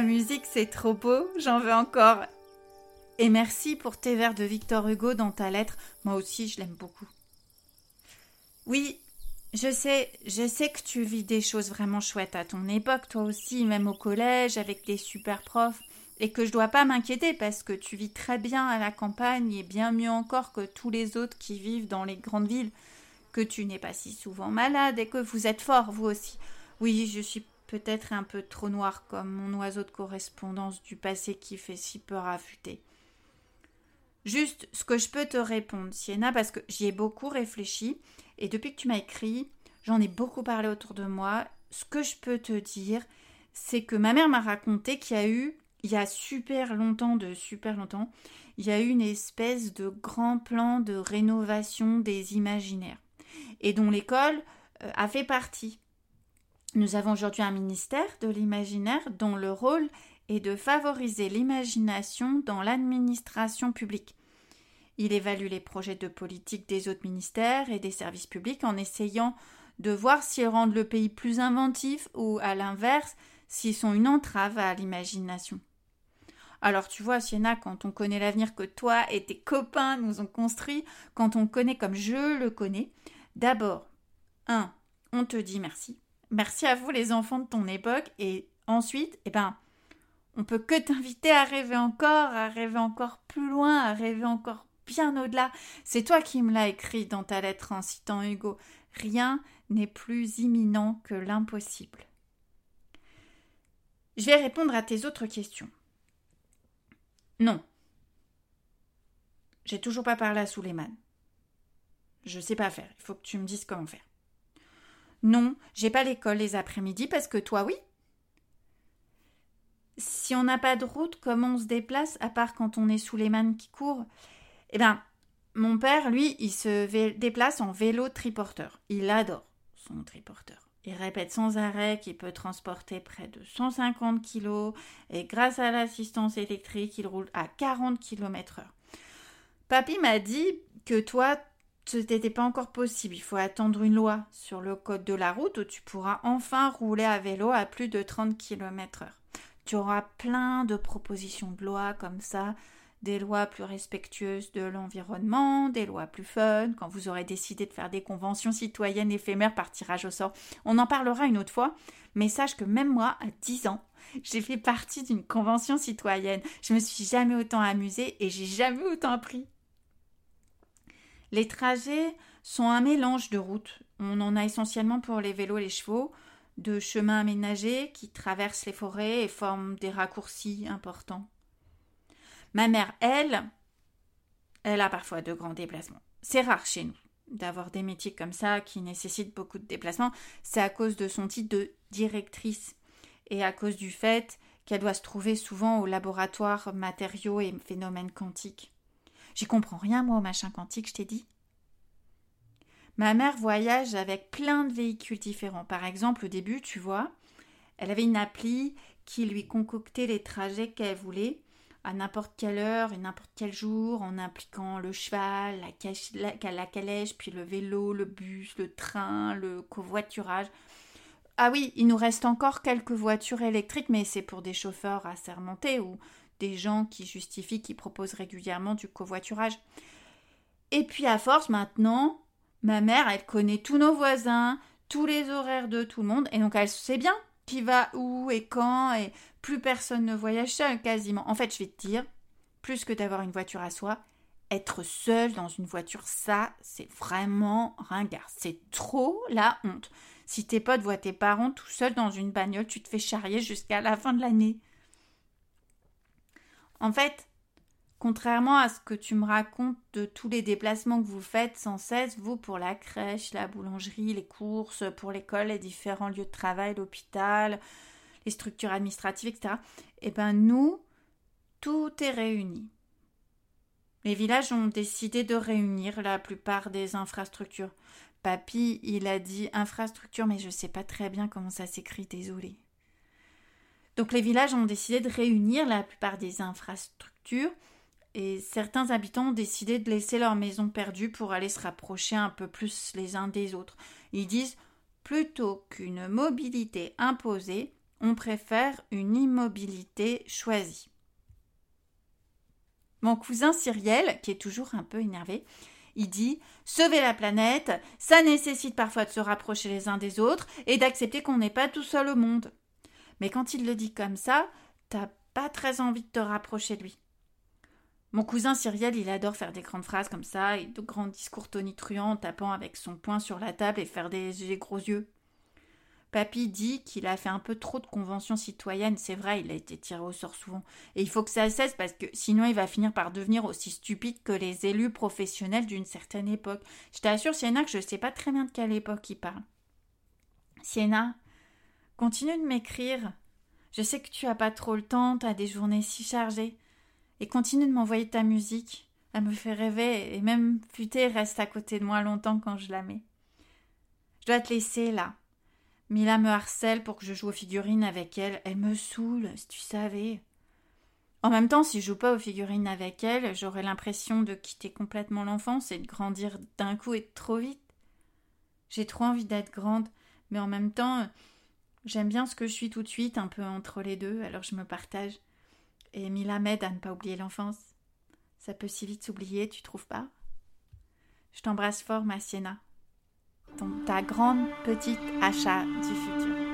musique, c'est trop beau, j'en veux encore. Et merci pour tes vers de Victor Hugo dans ta lettre. Moi aussi, je l'aime beaucoup. Oui, je sais, je sais que tu vis des choses vraiment chouettes à ton époque, toi aussi, même au collège, avec des super profs, et que je dois pas m'inquiéter parce que tu vis très bien à la campagne et bien mieux encore que tous les autres qui vivent dans les grandes villes, que tu n'es pas si souvent malade et que vous êtes fort, vous aussi. Oui, je suis peut-être un peu trop noir comme mon oiseau de correspondance du passé qui fait si peur à. Juste ce que je peux te répondre, Sienna, parce que j'y ai beaucoup réfléchi, et depuis que tu m'as écrit, j'en ai beaucoup parlé autour de moi. Ce que je peux te dire, c'est que ma mère m'a raconté qu'il y a eu, il y a super longtemps, de super longtemps, il y a eu une espèce de grand plan de rénovation des imaginaires, et dont l'école euh, a fait partie. Nous avons aujourd'hui un ministère de l'imaginaire dont le rôle est de favoriser l'imagination dans l'administration publique. Il évalue les projets de politique des autres ministères et des services publics en essayant de voir s'ils rendent le pays plus inventif ou, à l'inverse, s'ils sont une entrave à l'imagination. Alors tu vois, Sienna, quand on connaît l'avenir que toi et tes copains nous ont construit, quand on connaît comme je le connais, d'abord, un, on te dit merci. Merci à vous les enfants de ton époque et ensuite, eh ben, on peut que t'inviter à rêver encore, à rêver encore plus loin, à rêver encore bien au-delà. C'est toi qui me l'as écrit dans ta lettre en citant Hugo. Rien n'est plus imminent que l'impossible. Je vais répondre à tes autres questions. Non. J'ai toujours pas parlé à Suleiman. Je sais pas faire. Il faut que tu me dises comment faire. Non, j'ai pas l'école les après-midi parce que toi, oui. Si on n'a pas de route, comment on se déplace, à part quand on est sous les mannes qui courent? Eh bien, mon père, lui, il se déplace en vélo triporteur. Il adore son triporteur. Il répète sans arrêt qu'il peut transporter près de 150 kilos et grâce à l'assistance électrique, il roule à 40 km heure. Papy m'a dit que toi, ce n'était pas encore possible. Il faut attendre une loi sur le code de la route où tu pourras enfin rouler à vélo à plus de 30 km heure. Tu auras plein de propositions de loi comme ça, des lois plus respectueuses de l'environnement, des lois plus fun, quand vous aurez décidé de faire des conventions citoyennes éphémères par tirage au sort. On en parlera une autre fois, mais sache que même moi, à 10 ans, j'ai fait partie d'une convention citoyenne. Je me suis jamais autant amusée et j'ai jamais autant appris. Les trajets sont un mélange de routes. On en a essentiellement pour les vélos et les chevaux, de chemins aménagés qui traversent les forêts et forment des raccourcis importants. Ma mère, elle, elle a parfois de grands déplacements. C'est rare chez nous d'avoir des métiers comme ça qui nécessitent beaucoup de déplacements. C'est à cause de son titre de directrice et à cause du fait qu'elle doit se trouver souvent au laboratoire matériaux et phénomènes quantiques. J'y comprends rien, moi, au machin quantique, je t'ai dit. Ma mère voyage avec plein de véhicules différents. Par exemple, au début, tu vois, elle avait une appli qui lui concoctait les trajets qu'elle voulait à n'importe quelle heure et n'importe quel jour en impliquant le cheval, la, calèche, puis le vélo, le bus, le train, le covoiturage. Ah oui, il nous reste encore quelques voitures électriques, mais c'est pour des chauffeurs assermentés ou des gens qui justifient, qui proposent régulièrement du covoiturage. Et puis à force maintenant, ma mère, elle connaît tous nos voisins, tous les horaires de tout le monde, et donc elle sait bien qui va où et quand, et plus personne ne voyage seul quasiment. En fait, je vais te dire, plus que d'avoir une voiture à soi, être seul dans une voiture, ça, c'est vraiment ringard. C'est trop la honte. Si tes potes voient tes parents tout seuls dans une bagnole, tu te fais charrier jusqu'à la fin de l'année. En fait, contrairement à ce que tu me racontes de tous les déplacements que vous faites sans cesse, vous pour la crèche, la boulangerie, les courses, pour l'école, les différents lieux de travail, l'hôpital, les structures administratives, etc., eh bien nous, tout est réuni. Les villages ont décidé de réunir la plupart des infrastructures. Papy, il a dit infrastructure, mais je ne sais pas très bien comment ça s'écrit, désolé. Donc les villages ont décidé de réunir la plupart des infrastructures et certains habitants ont décidé de laisser leur maison perdue pour aller se rapprocher un peu plus les uns des autres. Ils disent plutôt qu'une mobilité imposée, on préfère une immobilité choisie. Mon cousin Cyriel, qui est toujours un peu énervé, il dit Sauver la planète, ça nécessite parfois de se rapprocher les uns des autres et d'accepter qu'on n'est pas tout seul au monde. Mais quand il le dit comme ça, t'as pas très envie de te rapprocher de lui. Mon cousin Cyriel, il adore faire des grandes phrases comme ça et de grands discours tonitruants tapant avec son poing sur la table et faire des gros yeux. Papy dit qu'il a fait un peu trop de conventions citoyennes, c'est vrai, il a été tiré au sort souvent. Et il faut que ça cesse parce que sinon il va finir par devenir aussi stupide que les élus professionnels d'une certaine époque. Je t'assure, Sienna, que je ne sais pas très bien de quelle époque il parle. Sienna, continue de m'écrire. Je sais que tu as pas trop le temps, tu des journées si chargées. Et continue de m'envoyer ta musique. Elle me fait rêver et même Futé reste à côté de moi longtemps quand je la mets. Je dois te laisser là. Mila me harcèle pour que je joue aux figurines avec elle. Elle me saoule, si tu savais. En même temps, si je joue pas aux figurines avec elle, j'aurais l'impression de quitter complètement l'enfance et de grandir d'un coup et trop vite. J'ai trop envie d'être grande, mais en même temps, j'aime bien ce que je suis tout de suite, un peu entre les deux, alors je me partage. Et Mila m'aide à ne pas oublier l'enfance. Ça peut si vite s'oublier, tu trouves pas? Je t'embrasse fort, ma Sienna ta grande petite achat du futur.